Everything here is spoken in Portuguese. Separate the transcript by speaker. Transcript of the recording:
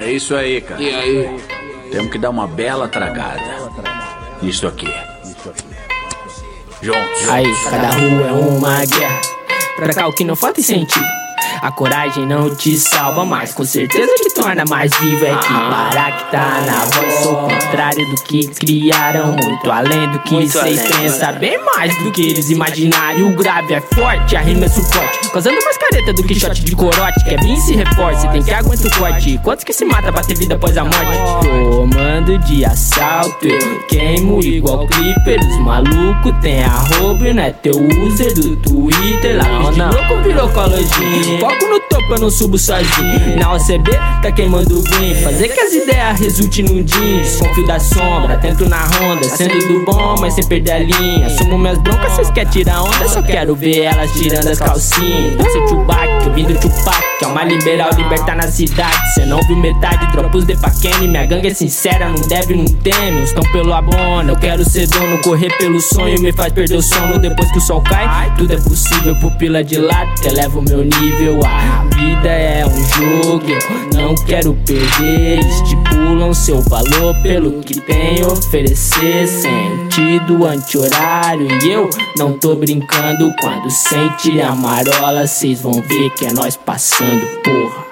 Speaker 1: É isso aí, cara.
Speaker 2: E aí?
Speaker 1: Temos que dar uma bela tragada. Nisso aqui. Juntos.
Speaker 3: Aí, cada rua é uma guerra. Pra cá o que não falta é sentir. A coragem não te salva, mas com certeza te torna mais vivo. É que parar que tá na voz, sou o contrário do que criaram. Muito além do que vocês pensam, bem mais do que eles imaginaram. O grave é forte, a rima é suporte. Causando mais careta do que shot de corote. Quer vir se reforce, tem que aguentar o corte. Quantos que se mata pra ter vida após a morte? Tomando de assalto, eu queimo igual Clipper. Os malucos tem arroba e não é teu user do Twitter. Lá de louco virou colojinha. Foco no topo, eu não subo sozinho. Na OCB, tá queimando o green. Fazer que as ideias resultem num jeans. Confio da sombra, tento na ronda. Sendo do bom, mas sem perder a linha. Assumo minhas broncas, cês querem tirar onda. Só quero ver elas tirando as calcinhas. Esse é vim do Tupac. Que é uma liberal, libertar na cidade. Cê não viu metade, dropa os depaquene. Minha gangue é sincera, não deve, não teme. Estão pelo abono, eu quero ser dono. Correr pelo sonho me faz perder o sono. Depois que o sol cai, tudo é possível. Pupila de lado, que eleva o meu nível. A vida é um jogo, eu não quero perder. Estipulam seu valor pelo que tem a oferecer. Sentido anti-horário. E eu não tô brincando quando sente a marola. Cês vão ver que nós passando, porra.